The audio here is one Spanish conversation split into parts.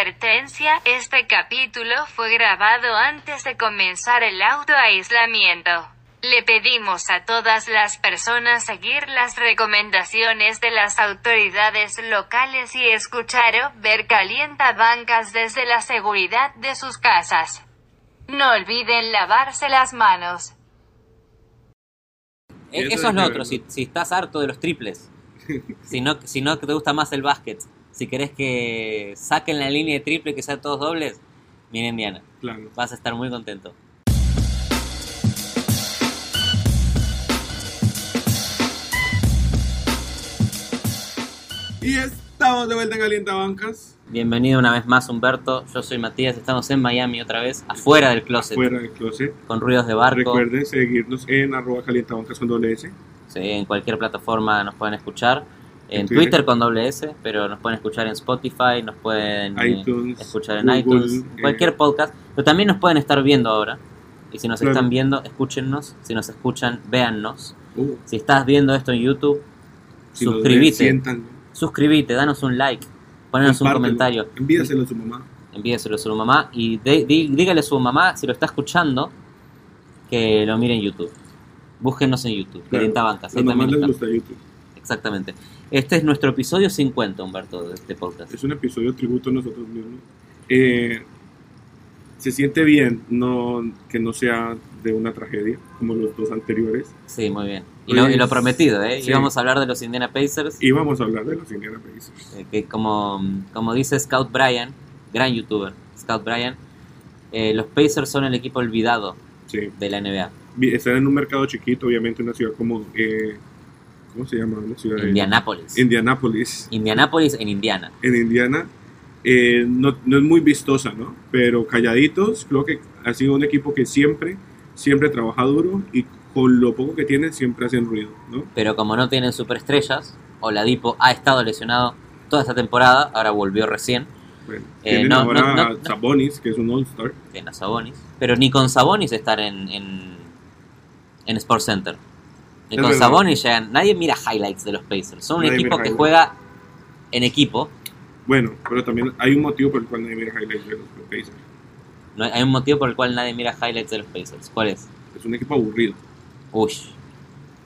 Advertencia, este capítulo fue grabado antes de comenzar el autoaislamiento. Le pedimos a todas las personas seguir las recomendaciones de las autoridades locales y escuchar o ver calientabancas desde la seguridad de sus casas. No olviden lavarse las manos. E- Eso Eso es lo otro, si estás harto de los triples, si no, si no te gusta más el básquet, si querés que saquen la línea de triple que sean todos dobles, viene Indiana. Claro. Vas a estar muy contento. Y estamos de vuelta en Calientabancas, Bienvenido una vez más Humberto, yo soy Matías, estamos en Miami otra vez, afuera del closet, fuera del closet. con ruidos de barco. Recuerden seguirnos en arroba calientabancas con doble S. Sí, en cualquier plataforma nos pueden escuchar. En Twitter, Twitter. con doble S, pero nos pueden escuchar en Spotify, nos pueden iTunes, escuchar en Google, iTunes, eh, cualquier podcast. Pero también nos pueden estar viendo ahora. Y si nos Claro. están viendo, escúchennos. Si nos escuchan, véannos. Uh, Si estás viendo esto en YouTube, si suscríbete. suscríbete, danos un like, ponenos un comentario, Envíaselo a su mamá. envíeselo a su mamá y de- di- dígale a su mamá, si lo está escuchando, que lo mire en YouTube. Búsquenos en YouTube, Claro. Bancas, ahí también gusta YouTube. Exactamente. Este es nuestro episodio 50, Humberto, de este podcast. Es un episodio tributo a nosotros mismos. Eh, se siente bien no que no sea de una tragedia como los dos anteriores. Sí, muy bien. Y lo, y lo Pues, prometido, ¿eh? sí. Íbamos a hablar de los Indiana Pacers, Y vamos a hablar de los Indiana Pacers. eh, que como, como dice Scout Bryan, gran youtuber, Scout Bryan, eh, los Pacers son el equipo olvidado Sí. de la NBA. Están en un mercado chiquito, obviamente, una ciudad como. eh, ¿Cómo se llama? Una ciudad Indianápolis. Indianápolis, Indianápolis en Indiana. en Indiana. Eh, no, no es muy vistosa, ¿no? Pero calladitos, creo que ha sido un equipo que siempre, siempre trabaja duro y con lo poco que tienen siempre hacen ruido, ¿no? Pero como no tienen superestrellas, Oladipo ha estado lesionado toda esta temporada, ahora volvió recién, Bueno, Eh, tienen no, ahora no, a. Sabonis, que es un All-Star. tiene a Sabonis, pero ni con Sabonis estar en, en, en Sports Center. Es con verdad. Sabonis llegan, nadie mira highlights de los Pacers, son un Nadie equipo que juega en equipo, Bueno, pero también hay un motivo por el cual nadie mira highlights de los Pacers. no hay un motivo por el cual nadie mira highlights de los Pacers. ¿Cuál es? Es un equipo aburrido. Uy.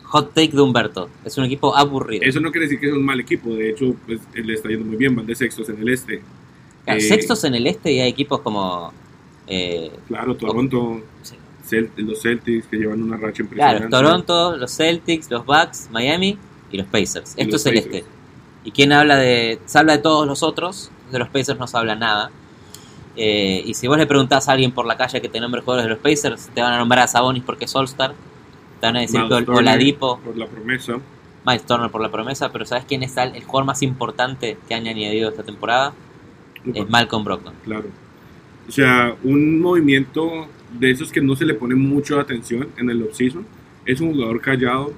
Hot take de Humberto. Es un equipo aburrido. Eso no quiere decir que es un mal equipo. De hecho, pues, le está yendo muy bien. Van de sextos en el este. Claro, eh, Sextos en el este y hay equipos como. eh, Claro, Toronto, sí. Los Celtics que llevan una racha claro, impresionante. Toronto, los Celtics, los Bucks, Miami y los Pacers. Y Esto los es el Pacers. este. ¿Y quién habla de.? Se habla de todos los otros, de los Pacers no se habla nada. Eh, y si vos le preguntás a alguien por la calle que te nombre jugadores de los Pacers, te van a nombrar a Sabonis porque es All-Star. Te van a decir Miles que Oladipo, Por la promesa. Miles Turner por la promesa, pero ¿sabes quién es el, el jugador más importante que han añadido esta temporada? Es Malcolm Brogdon. Claro. O sea, un movimiento de esos que no se le pone mucho atención en el offseason. Es un jugador callado,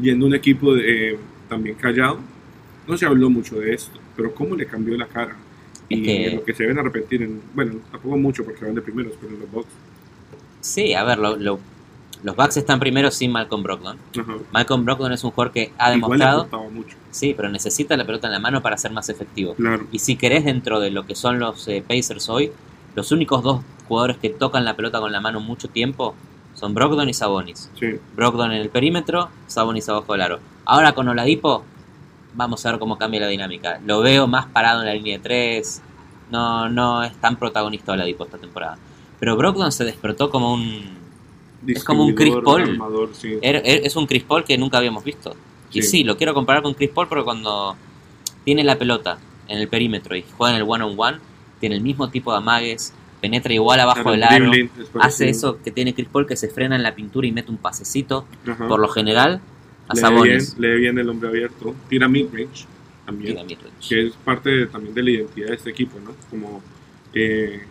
yendo a un equipo de- eh, también callado. No se habló mucho de esto, pero cómo le cambió la cara. Es Y que- lo que se deben arrepentir en, bueno, tampoco mucho porque van de primeros, pero en los Bucks. Sí, a ver, lo- lo- los Bucks están primero sin Malcolm Brogdon. Ajá. Malcolm Brogdon es un jugador que ha demostrado, mucho. sí, pero necesita la pelota en la mano para ser más efectivo. Claro. Y si querés dentro de lo que son los eh, Pacers hoy, los únicos dos jugadores que tocan la pelota con la mano mucho tiempo son Brogdon y Sabonis. Sí. Brogdon en el perímetro, Sabonis abajo del aro. Ahora con Oladipo, vamos a ver cómo cambia la dinámica. Lo veo más parado en la línea de tres. No, no es tan protagonista Oladipo esta temporada. Pero Brogdon se despertó como un Es como un Chris Paul. armador, sí. Er- er- es un Chris Paul que nunca habíamos visto. Y Sí. sí, lo quiero comparar con Chris Paul porque cuando tiene la pelota en el perímetro y juega en el one-on-one, tiene el mismo tipo de amagues, penetra igual abajo del el aro, es hace eso que tiene Chris Paul que se frena en la pintura y mete un pasecito. Ajá. Por lo general, a lee Sabonis. bien, lee bien el hombre abierto. Tira midrange también. Tira midrange. que es parte de- también de la identidad de este equipo, ¿no? Como eh,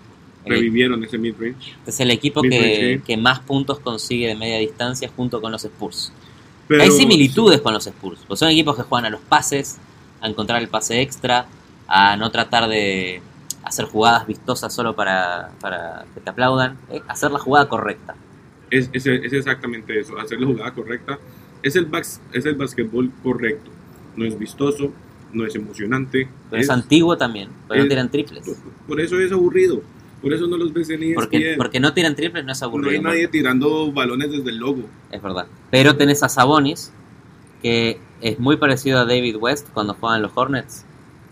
revivieron ese midrange. Es el equipo que, más puntos consigue de media distancia junto con los Spurs. Pero, Hay similitudes con los Spurs, pues son equipos que juegan a los pases, a encontrar el pase extra, a no tratar de hacer jugadas vistosas solo para, para que te aplaudan, eh, hacer la jugada correcta. Es, es, es exactamente eso, hacer la jugada correcta. Es el, bas- es el basquetbol correcto. No es vistoso, no es emocionante. Pero es, antiguo también, pero no es- tiran triples. Por, por eso es aburrido. Por eso no los ves en E ESPN. Porque, porque no tiran triples no es no aburrido. hay nadie tirando balones desde el logo. Es verdad. Pero tenés a Sabonis, que es muy parecido a David West cuando juegan los Hornets,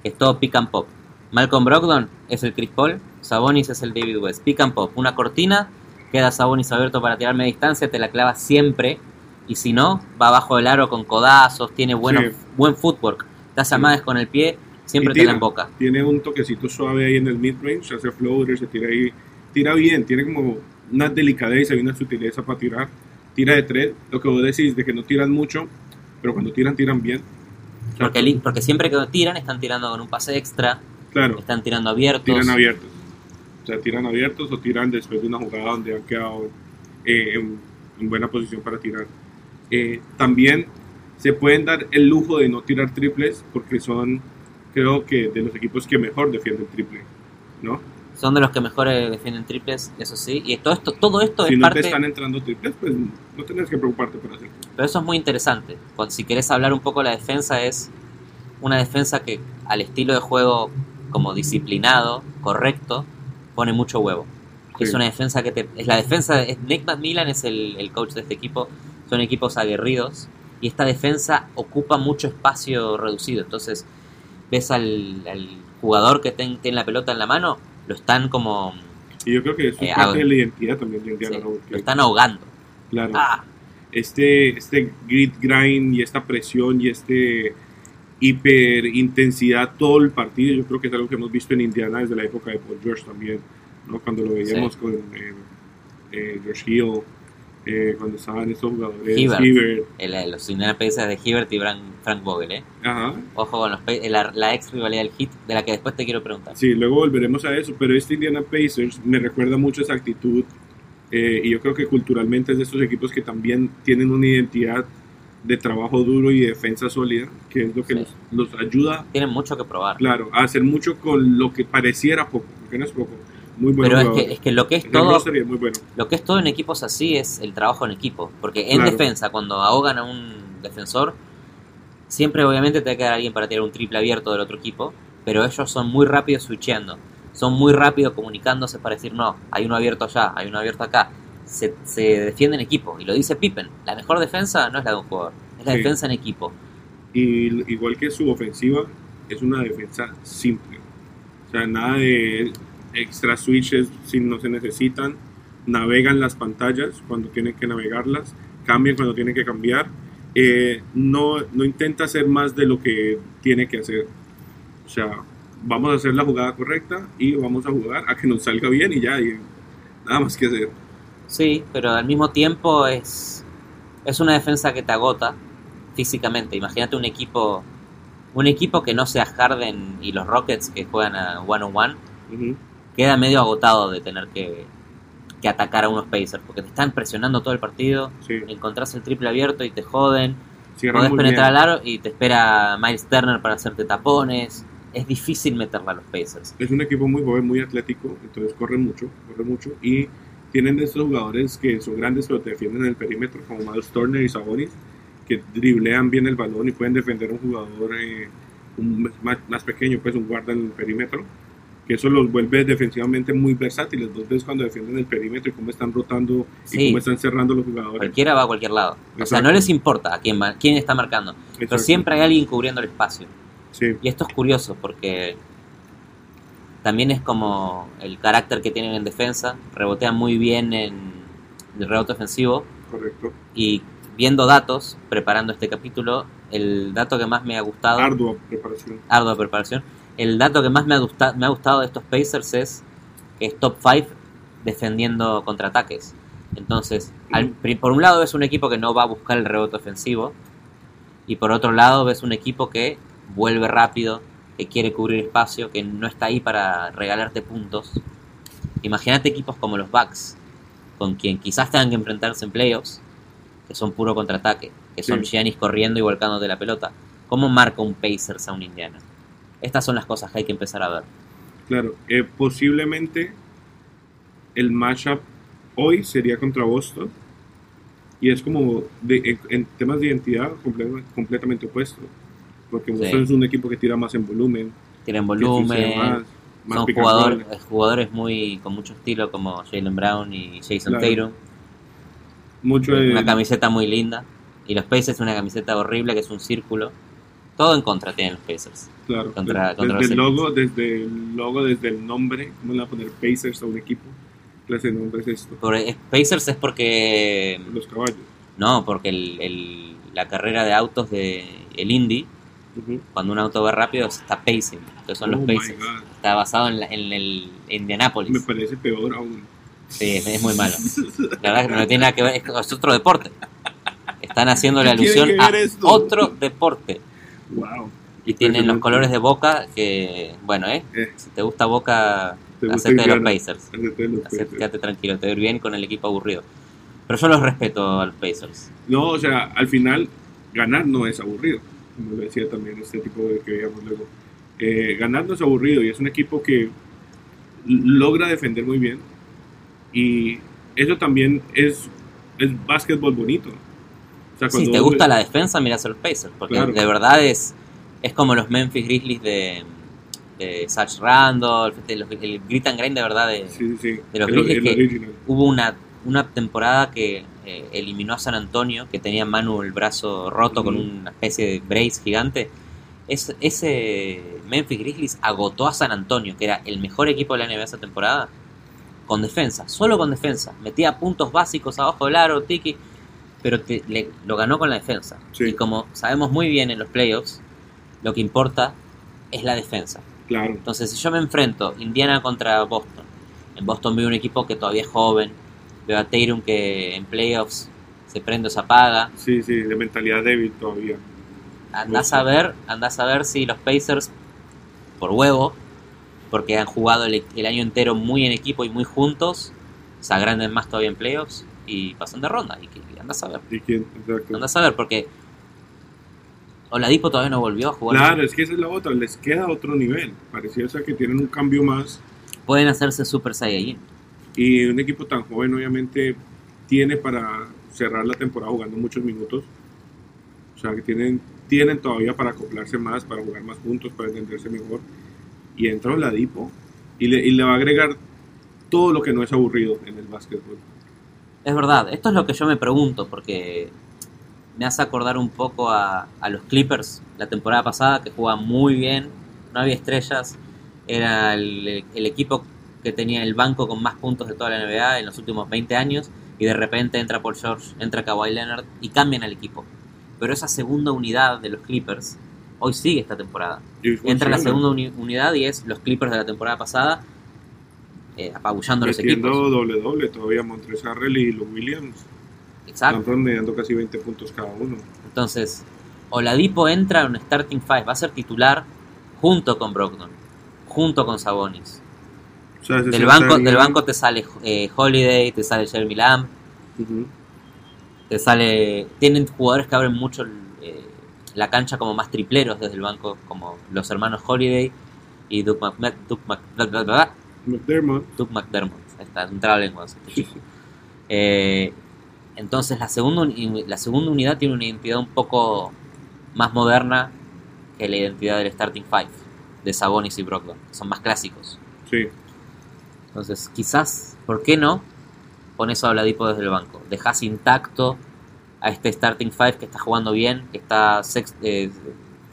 que es todo pick and pop. Malcolm Brogdon es el Chris Paul, Sabonis es el David West. Pick and pop, una cortina, queda Sabonis abierto para tirar media distancia, te la clava siempre. Y si no, va abajo del aro con codazos, tiene bueno, Sí. buen footwork. Te hace Sí. con el pie, siempre Y te tira. la emboca. Tiene un toquecito suave ahí en el mid-range, hace floaters, se tira ahí. Tira bien, tiene como una delicadeza y una sutileza para tirar. Tira de tres, lo que vos decís de que no tiran mucho, pero cuando tiran, tiran bien. Porque, porque siempre que tiran, están tirando con un pase extra, Claro, están tirando abiertos. tiran abiertos. O sea, tiran abiertos o tiran después de una jugada donde han quedado eh, en, en buena posición para tirar. Eh, también se pueden dar el lujo de no tirar triples porque son, creo que, de los equipos que mejor defienden triple, ¿no? Son de los que mejor eh, defienden triples, eso sí. Y todo esto, todo esto si es no parte. te están entrando triples, pues no tienes que preocuparte por hacerlo. Pero eso es muy interesante. Cuando, si querés hablar un poco de la defensa, es una defensa que al estilo de juego como disciplinado, correcto, pone mucho huevo. Es una defensa que te, es la defensa, es, Nick McMillan es el, el coach de este equipo, son equipos aguerridos y esta defensa ocupa mucho espacio reducido. Entonces ves al, al jugador que ten- tiene la pelota en la mano, lo están como Y yo creo que eso Eh, es parte de la identidad también de Indiana sí, Rose, lo están ahogando. Claro. Ah, este, este grit grind y esta presión y este hiper intensidad todo el partido, yo creo que es algo que hemos visto en Indiana desde la época de Paul George también, ¿no? cuando lo veíamos Sí. con eh, eh, George Hill, eh, cuando estaban estos jugadores, Hibbert. Hibbert, el- los Indiana Pacers de Hibbert y Frank, Frank Vogel, ¿eh? ajá, Ojo con los, la, la ex rivalidad del Hit, de la que después te quiero preguntar. Sí, luego volveremos a eso, pero este Indiana Pacers me recuerda mucho esa actitud y yo creo que culturalmente es de estos equipos que también tienen una identidad de trabajo duro y defensa sólida, que es lo que Sí. los, los ayuda, Tienen mucho que probar. claro, a hacer mucho con lo que pareciera poco, porque no es poco, muy bueno. Pero es que, es que lo que es todo, muy bueno. lo que es todo en equipos así es el trabajo en equipo. Porque en Claro. defensa, cuando ahogan a un defensor, siempre obviamente te va a quedar alguien para tirar un triple abierto del otro equipo, pero ellos son muy rápidos switcheando. Son muy rápidos comunicándose para decir, no, hay uno abierto allá, hay uno abierto acá. Se, se defiende en equipo. Y lo dice Pippen, la mejor defensa no es la de un jugador, es la Sí. defensa en equipo. Y igual que su ofensiva, es una defensa simple. O sea, nada de extra switches si no se necesitan. Navegan las pantallas cuando tienen que navegarlas. Cambian cuando tienen que cambiar. Eh, no, no intenta hacer más de lo que tiene que hacer. O sea, vamos a hacer la jugada correcta y vamos a jugar a que nos salga bien y ya. Y nada más que hacer. Sí, pero al mismo tiempo es, es una defensa que te agota físicamente. Imagínate un equipo un equipo que no sea Harden y los Rockets que juegan a one on one, Ujú. queda medio agotado de tener que, que atacar a unos Pacers, porque te están presionando todo el partido, Sí, encontrás el triple abierto y te joden, cierran podés penetrar bien. al aro y te espera Miles Turner para hacerte tapones. Es difícil meterla a los Pacers. es un equipo muy joven, muy atlético, entonces corre mucho, corre mucho y tienen estos jugadores que son grandes pero te defienden en el perímetro como Miles Turner y Sabonis que driblean bien el balón y pueden defender a un jugador eh, un- más, más pequeño, pues un guarda en el perímetro que eso los vuelve defensivamente muy versátiles. Vos ves cuando defienden el perímetro y cómo están rotando y Sí. cómo están cerrando los jugadores. Cualquiera va a cualquier lado. O sea, Exacto. no les importa a quién, va- quién está marcando, pero Exacto. siempre hay alguien cubriendo el espacio. Sí, Y esto es curioso porque también es como el carácter que tienen en defensa, rebotean muy bien en el rebote ofensivo correcto. y viendo datos, preparando este capítulo, el dato que más me ha gustado, Ardua preparación. ardua preparación, el dato que más me ha, gusta- me ha gustado de estos Pacers es que es top 5 defendiendo contraataques. Entonces, al- por un lado ves un equipo que no va a buscar el rebote ofensivo y por otro lado ves un equipo que vuelve rápido, que quiere cubrir espacio, que no está ahí para regalarte puntos. Imagínate equipos como los Bucks, con quien quizás tengan que enfrentarse en playoffs, que son puro contraataque, que son Sí. Giannis corriendo y volcándote la pelota. ¿Cómo marca un Pacers a un Indiana? Estas son las cosas que hay que empezar a ver. Claro, eh, posiblemente el matchup hoy sería contra Boston y es como de- en, en temas de identidad comple- completamente opuesto. Porque Sí. Boston es un equipo que tira más en volumen, Tienen volumen, más, más son and jugadores, muy con mucho estilo como Jalen Brown y Jason Claro. Mucho de, Una camiseta muy linda. Y los Pacers una camiseta horrible que es un círculo. Todo en contra tienen los Pacers. claro, contra- desde, contra desde el logo, desde el logo, desde el nombre, ¿cómo le va a poner Pacers a un equipo? ¿Qué clase de nombre es esto? Por, es- Pacers es porque... Los caballos. No, porque el, el- la carrera de autos de el Indy, Cuando un auto va rápido, está pacing. Entonces son Oh los. God. Está basado en, la- en el Me Indianapolis. parece peor aún. Sí, es, es muy malo. La verdad que no tiene nada que ver, es, es otro deporte. Están haciendo la ¿Qué tiene alusión a ver esto? otro deporte. Wow. Y tienen los colores de Boca que, bueno, ¿eh? Eh, Si te gusta Boca, te de los. Pacers. Hacete de los Hacete- Pacers. quédate tranquilo, te ir bien con el equipo aburrido. Pero yo los respeto a los Pacers. No, o sea, al final, ganar no es aburrido. Como lo decía también este tipo de que veíamos luego. Eh, ganar no es aburrido y es un equipo que logra defender muy bien. Y eso también es, es básquetbol bonito. O sea, Si te gusta la defensa, mirás a los Pacers. Porque Claro. de verdad es, es como los Memphis Grizzlies de, de Satch Randolph. de los- el grit and grind de verdad de, Sí, sí, de los el, Grizzlies el que-. Hubo una, una temporada que eh, eliminó a San Antonio, que tenía Manu el brazo roto con una especie de brace gigante. Es, ese Memphis Grizzlies agotó a San Antonio, que era el mejor equipo de la NBA esa temporada, con defensa, solo con defensa. Metía puntos básicos abajo del aro, tiki, pero te- le- lo ganó con la defensa. Sí. Y como sabemos muy bien en los playoffs, lo que importa es la defensa. Claro. Entonces, si yo me enfrento Indiana contra Boston, en Boston veo un equipo que todavía es joven, veo a Tatum que en playoffs se prende o se apaga, Sí, sí, de mentalidad débil todavía. andás a ver, andás a ver si los Pacers, por huevo, porque han jugado el, el año entero muy en equipo y muy juntos, se agranden más todavía en playoffs y pasan de ronda. Y, y andás a ver, ¿Y quién? Exacto. andás a ver, porque Oladipo todavía no volvió a jugar. Claro, es que esa es la otra, les queda otro nivel. Parecía que tienen un cambio más. Pueden hacerse Super Saiyajin. Y un equipo tan joven, obviamente, tiene para cerrar la temporada jugando muchos minutos. O sea, que tienen, tienen todavía para acoplarse más, para jugar más juntos, para entenderse mejor. Y entra Oladipo y le, y le va a agregar todo lo que no es aburrido en el básquetbol. Es verdad, esto es lo que yo me pregunto, porque me hace acordar un poco a, a los Clippers la temporada pasada, que jugaban muy bien, no había estrellas, era el, el equipo que tenía el banco con más puntos de toda la NBA en los últimos 20 años, y de repente entra Paul George, entra Kawhi Leonard y cambian al equipo. Pero esa segunda unidad de los Clippers hoy sigue esta temporada. Entra la segunda uni- unidad y es los Clippers de la temporada pasada, eh, apabullando los equipos. doble doble todavía Montrezl Harrell y los Williams. Exacto. Están casi 20 puntos cada uno. Entonces, Oladipo entra en un starting five, va a ser titular junto con Brogdon, junto con Sabonis. Sea, se Del banco, del banco te sale eh, Holiday, te sale Jeremy Lamb, Ujú. te sale. Tienen jugadores que abren mucho eh, la cancha como más tripleros desde el banco, como los hermanos Holiday y Duke, Mc- Duke Mc- bla, bla, bla, McDermott. Duke McDermott. Ahí Está, es un trabalenguas. este chico. Eh, entonces la segunda, la segunda unidad tiene una identidad un poco más moderna que la identidad del starting five de Sabonis y Brogdon. Son más clásicos. Sí. Entonces quizás, ¿por qué no? Pones a Oladipo desde el banco. Dejas intacto a este starting five que está jugando bien, que está, eh,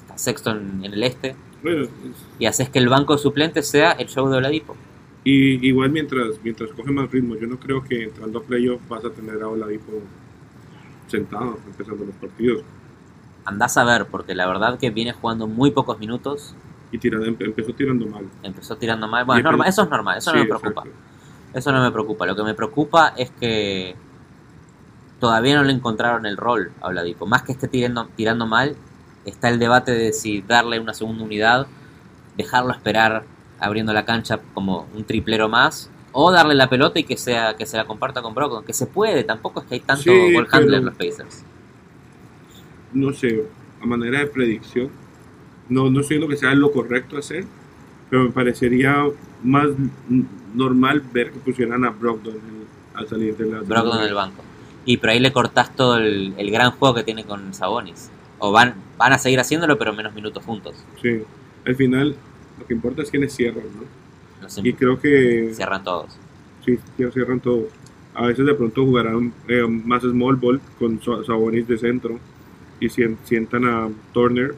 está sexto en, en el este, Bueno, es- y haces que el banco de suplentes sea el show de Oladipo. y igual mientras, mientras coge más ritmo, yo no creo que entrando a playoff vas a tener a Oladipo sentado empezando los partidos. Andás a ver, porque la verdad que viene jugando muy pocos minutos. Y tirando, em- empezó tirando mal. Empezó tirando mal. Bueno, es normal, eso es normal, eso no me preocupa. exacto. Eso no me preocupa. Lo que me preocupa es que todavía no le encontraron el rol a Oladipo. Más que esté tirando, tirando mal, está el debate de si darle una segunda unidad, dejarlo esperar abriendo la cancha como un triplero más, o darle la pelota y que sea que se la comparta con Brogdon. Que se puede, tampoco es que hay tanto Sí, ball handler en los Pacers. No sé, a manera de predicción, no, no sé lo que sea lo correcto hacer, pero me parecería más normal ver que pusieran a Brogdon al salir de la... Brogdon en el banco. Y por ahí le cortás todo el, el gran juego que tiene con Sabonis. O van, van a seguir haciéndolo, pero menos minutos juntos. Sí. Al final, lo que importa es quiénes cierran, ¿no? Los Y creo que cierran todos. sí, cierran todos. A veces de pronto jugarán eh, más small ball con Sa- Sabonis de centro y sien- sientan a Turner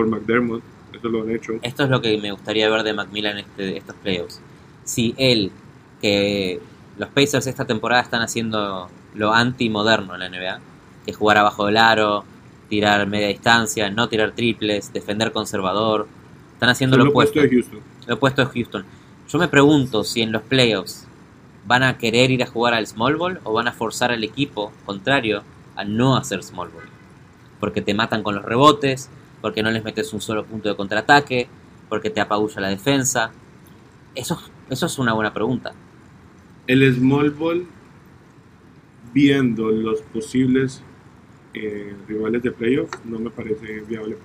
por McDermott. Eso lo han hecho. Esto es lo que me gustaría ver de Macmillan en este, estos playoffs. Si él, que los Pacers esta temporada están haciendo lo anti-moderno en la NBA, que es jugar abajo del aro, tirar media distancia, no tirar triples, defender conservador, están haciendo lo es lo opuesto opuesto. de Houston. Lo opuesto de Houston. Yo me pregunto si en los playoffs van a querer ir a jugar al small ball o van a forzar al equipo contrario a no hacer small ball. Porque te matan con los rebotes, porque no les metes un solo punto de contraataque, porque te apabulla la defensa. Eso, eso es una buena pregunta. El small ball, viendo los posibles eh, rivales de playoff, no me parece viable.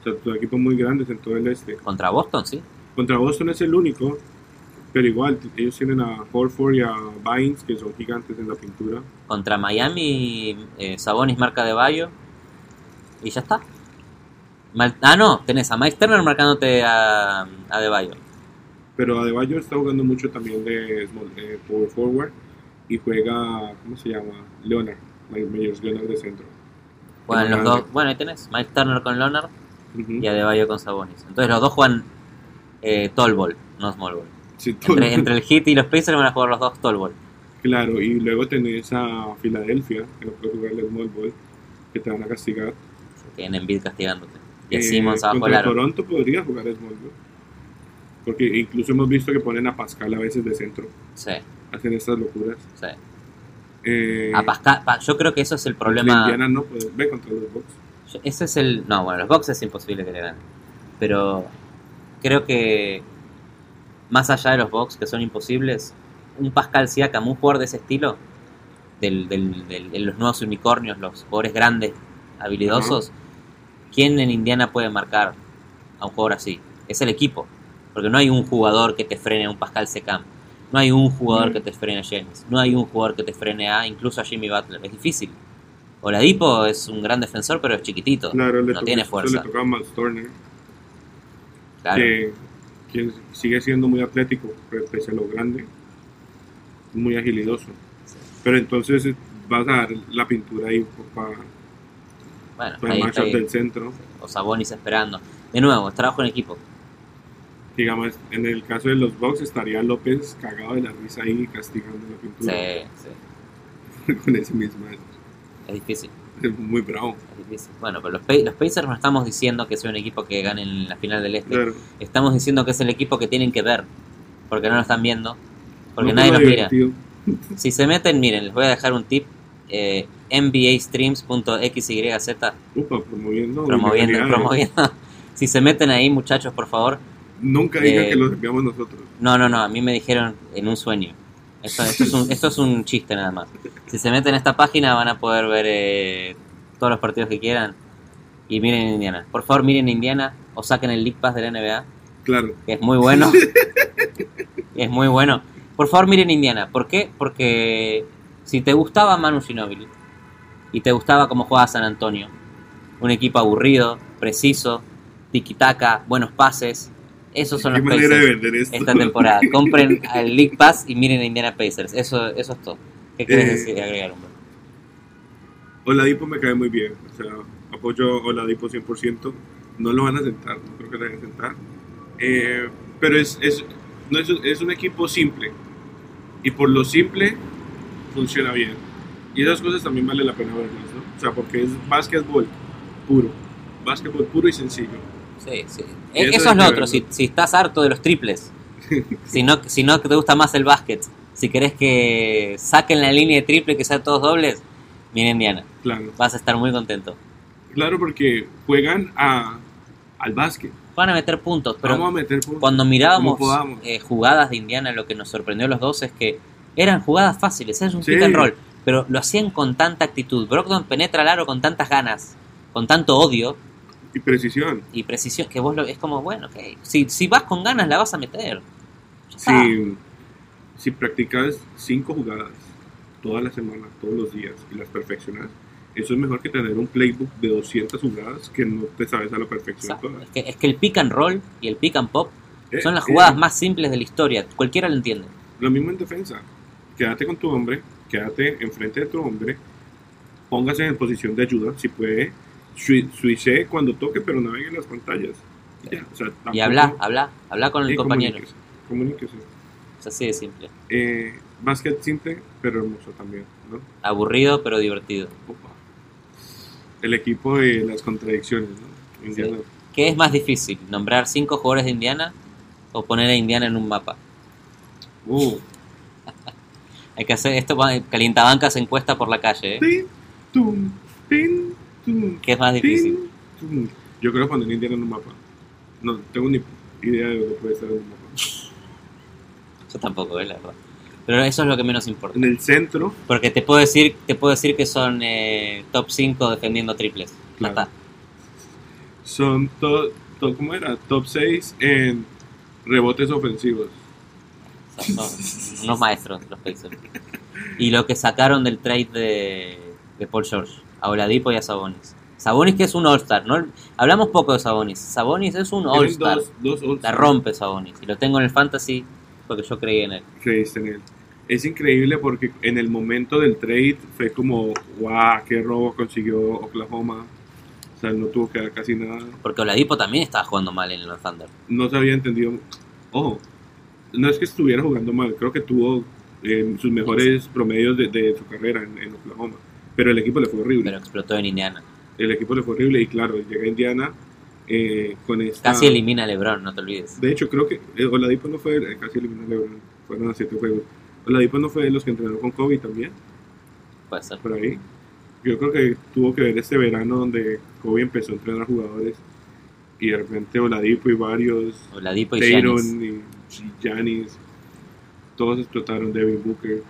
O sea, equipos muy grandes en todo el este. Contra Boston, sí. Contra Boston es el único, pero igual ellos tienen a Horford y a Vines, que son gigantes en la pintura. Contra Miami, eh, Sabonis marca de Bayo. Y ya está. Ah, no, tenés a Mike Turner marcándote a, a De Bayo. Pero Adebayo está jugando mucho también de eh, power forward y juega, ¿cómo se llama? Leonard, Mike Meyers Leonard de centro. Juegan los dos. Bueno, ahí tenés. Mike Turner con Leonard Ujú. y Adebayo con Sabonis. Entonces los dos juegan eh, tall ball, no small ball. Sí, Entre, entre el Heat y los Pacers van a jugar los dos tall ball. Claro, y luego tenés a Filadelfia, que no puede jugar el small ball, que te van a castigar. Se tienen Embiid castigándote. Y Eh, Simmons abajo del contra aro. Toronto podría jugar small. Porque incluso hemos visto que ponen a Pascal a veces de centro. Sí, Hacen estas locuras. sí. Eh, A Pascal- pa- yo creo que eso es el problema. Indiana no puede. Ve contra los Bucks. Ese es el. No, bueno, los Bucks es imposible que le ganen. Pero creo que más allá de los Bucks, que son imposibles, un Pascal Siakam, un jugador de ese estilo, del, del- del- de los nuevos unicornios, los jugadores grandes, habilidosos, ¿quién en Indiana puede marcar a un jugador así? Es el equipo. Porque no hay un jugador que te frene a un Pascal Siakam. No hay un jugador Mm. que te frene a Jennings. No hay un jugador que te frene a incluso a Jimmy Butler. Es difícil. Oladipo es un gran defensor, pero es chiquitito. Claro, no tiene fuerza. Le Miles Turner, Claro. que, que sigue siendo muy atlético, pese a lo grande, muy agilidoso. Pero entonces eh, vas a dar la pintura ahí para, Bueno, para ahí está ahí. del centro. O Sabonis esperando. De nuevo, trabajo en equipo. Digamos, en el caso de los Bucks estaría López cagado de la risa ahí castigando la Sí, pintura sí. con ese mismo. Es difícil. Es muy bravo. Es difícil. Bueno, pero los, los Pacers no estamos diciendo que sea un equipo que gane en la final del Este. Claro. Estamos diciendo que es el equipo que tienen que ver. Porque no lo están viendo. Porque No nadie los lo mira. Si se meten, miren, les voy a dejar un tip. Eh, NBAstreams.xyz Upa, promoviendo. promoviendo, promoviendo. Si se meten ahí, muchachos, por favor. Nunca digan Eh, que los enviamos nosotros. No, no, no, a mí me dijeron en un sueño. Esto, esto es, un, esto es un chiste nada más. Si se meten en esta página van a poder ver eh, todos los partidos que quieran. Y miren Indiana. Por favor, miren Indiana o saquen el League Pass de la NBA, Claro. que es muy bueno. es muy bueno. Por favor, miren Indiana. ¿Por qué? Porque si te gustaba Manu Ginobili y te gustaba cómo jugaba San Antonio, un equipo aburrido, preciso, tiki-taka, buenos pases, esos son ¿Qué los de Pacers esto? esta temporada. Compren al League Pass y miren a Indiana Pacers. Eso, eso es todo. ¿Qué quieres Eh, decir, agregar, Humberto? Oladipo me cae muy bien. O sea, apoyo a Oladipo 100%. No lo van a sentar, no creo que lo vayan a sentar. Eh, pero es, es, no es, es un equipo simple. Y por lo simple, funciona bien. Y esas cosas también vale la pena verlas, ¿no? O sea, porque es básquetbol puro. Básquetbol puro y sencillo. Sí, sí. Eh, eso Eso es lo otro. Si, si estás harto de los triples, si no, si no te gusta más el básquet, si querés que saquen la línea de triple, que sean todos dobles, miren Indiana. Claro. Vas a estar muy contento. Claro, porque juegan a, al básquet. Van a meter puntos, pero Vamos a meter puntos. cuando mirábamos eh, jugadas de Indiana, lo que nos sorprendió a los dos es que eran jugadas fáciles, es un Sí. pick and roll, pero lo hacían con tanta actitud. Brogdon penetra el aro con tantas ganas, con tanto odio Y precisión. y precisión, que vos lo, es como, bueno, ok, si, si vas con ganas la vas a meter. Si, si practicas cinco jugadas toda la semana, todos los días, y las perfeccionas, Eso es mejor que tener un playbook de 200 jugadas que no te sabes a la perfección todas. Es que, es que el pick and roll y el pick and pop Eh, son las eh, jugadas más simples de la historia. Cualquiera lo entiende. Lo mismo en defensa. Quédate con tu hombre, quédate enfrente de tu hombre, póngase en posición de ayuda, si puede, switche cuando toque, pero navegue en las pantallas. Y, ya, o sea, Y habla, habla, habla con el compañero. comuníquese, comuníquese. Es así de simple. Eh, básquet simple, pero hermoso también, ¿no? Aburrido pero divertido. Opa. El equipo de las contradicciones, ¿no? Indiana. ¿Qué es más difícil? ¿Nombrar cinco jugadores de Indiana o poner a Indiana en un mapa? Uh, Hay que hacer esto, va- calientabancas encuesta por la calle, ¿eh? tin, tum, tin, tum, ¿Qué es más difícil? tum. Yo creo poner Indiana en un mapa. No tengo ni idea de dónde puede estar en un mapa. Yo tampoco, ¿eh? la verdad. Pero eso es lo que menos importa. En el centro, Porque te puedo decir, te puedo decir que son eh, top 5 defendiendo triples. Ya Claro. está. son todo, todo ¿cómo era? Top 6 en rebotes ofensivos. Son, unos maestros los Pacers. Y lo que sacaron del trade de, de Paul George, a Oladipo y a Sabonis. Sabonis que es un All-Star, ¿no? Hablamos poco de Sabonis. Sabonis es un All-Star. La rompe Sabonis. Y lo tengo en el Fantasy porque yo creí en él. creíste en él. Es increíble porque en el momento del trade fue como, wow, qué robo consiguió Oklahoma. O sea, no tuvo que dar casi nada. Porque Oladipo también estaba jugando mal en los Thunder. No se había entendido. Ojo, no es que estuviera jugando mal, creo que tuvo eh, sus mejores promedios de, de su carrera en, en Oklahoma. Pero el equipo le fue horrible. Pero explotó en Indiana. El equipo le fue horrible y claro, llega Indiana eh, con esta... Casi elimina a LeBron, no te olvides. De hecho, creo que eh, Oladipo no fue, eh, casi eliminó a LeBron, fueron a siete juegos. Oladipo no fue de los que entrenó con Kobe también. Puede ser. por ahí. Yo creo que tuvo que ver este verano donde Kobe empezó a entrenar jugadores y de repente Oladipo y varios, Oladipo y Giannis. Tayron y Giannis, todos explotaron, Devin Booker.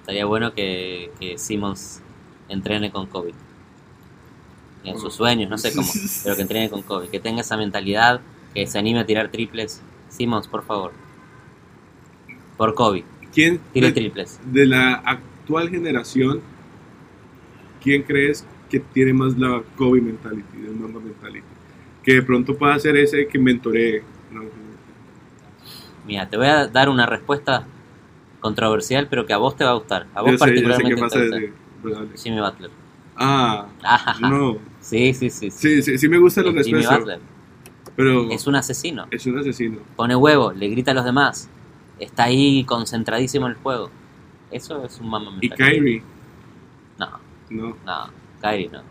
Estaría bueno que, que Simmons entrene con Kobe. En Oh. sus sueños, no sé cómo, pero que entrene con Kobe. Que tenga esa mentalidad, que se anime a tirar triples. Simmons, por favor. Por Kobe, ¿Quién tire de, triples. de la actual generación, quién crees que tiene más la Kobe mentality, del Mamba mentality? Que de pronto pueda ser ese que mentoree. ¿no? Mira, te voy a dar una respuesta controversial, pero que a vos te va a gustar. A vos Yo sé, yo sé particularmente qué pasa dale. Jimmy Butler. Ah, Ajaja. no. Sí, sí, sí. sí. Sí, sí, sí me gusta la Es Jimmy Butler. pero Es un asesino. es un asesino. Pone huevo, le grita a los demás. Está ahí concentradísimo en el juego. Eso es un mamá Y. Kyrie, No, no, no. Kyrie no.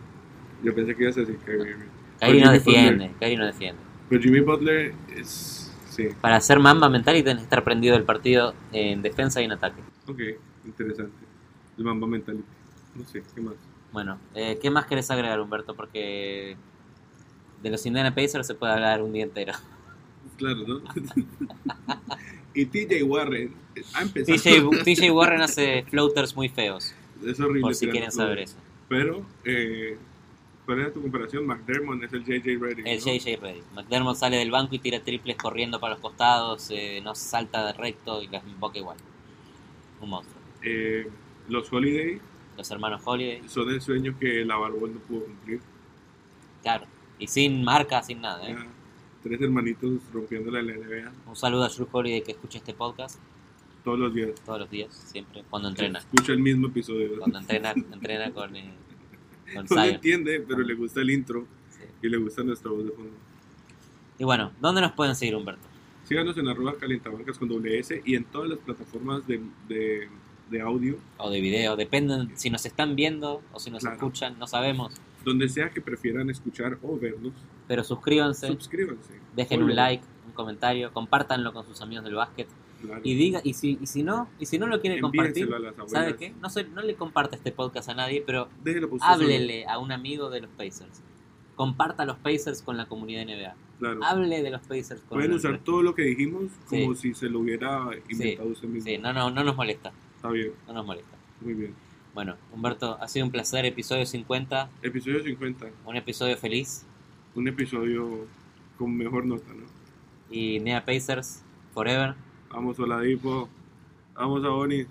yo pensé que ibas a decir Kyrie. Kyrie Jimmy no defiende. Kyrie no defiende. Pero Jimmy Butler es, sí, Para ser Mamba mental y tenés que estar prendido del partido en defensa y en ataque. ok, interesante. El Mamba Mentality. No sé, ¿qué más? Bueno, eh, ¿qué más querés agregar, Humberto? Porque de los Indiana Pacers se puede hablar un día entero. Claro, ¿no? y TJ Warren ha empezado. TJ, TJ Warren hace floaters muy feos, es horrible. por si quieren saber eso. Pero, eh, ¿cuál era tu comparación? McDermott es el JJ Reddick. El ¿no? JJ Reddick. McDermott sale del banco y tira triples corriendo para los costados, eh, no salta de recto y las invoca igual. Un monstruo. Eh, los Holiday Los hermanos Holiday, son el sueño que la Barbol no pudo cumplir. claro. Y sin marca, sin nada. ¿eh? Ya, tres hermanitos rompiéndola en la NBA Un saludo a Drew Holiday que escucha este podcast todos los días. todos los días, siempre, cuando entrena. Escucha el mismo episodio. Cuando entrena, entrena con, eh, con No lo entiende, pero le gusta el intro Sí. y le gusta nuestra voz de fondo. Y bueno, ¿dónde nos pueden seguir, Humberto? Síganos en arroba calientabancas con doble S y en todas las plataformas de, de, de audio, O de video, dependen si nos están viendo o si nos Claro. escuchan, no sabemos. donde sea que prefieran escuchar o vernos, Pero suscríbanse, suscríbanse. dejen un like, un comentario, compártanlo con sus amigos del básquet. Claro. Y diga, y si, y si no, y si no lo quiere compartir, Envíenselo. ¿sabe qué? No, se- no le comparte este podcast a nadie, pero háblele a un amigo de los Pacers. Comparta los Pacers con la comunidad NBA. Claro. Hable de los Pacers con Pueden usar todo lo que dijimos como Sí. si se lo hubiera inventado usted mismo. Sí, no, no, no nos molesta, Está bien, no nos molesta. muy bien. Bueno, Humberto, ha sido un placer, episodio 50, Episodio 50, un episodio feliz un episodio con mejor nota, ¿no? y Nea Pacers Forever. Vamos, Oladipo. Vamos a Boni.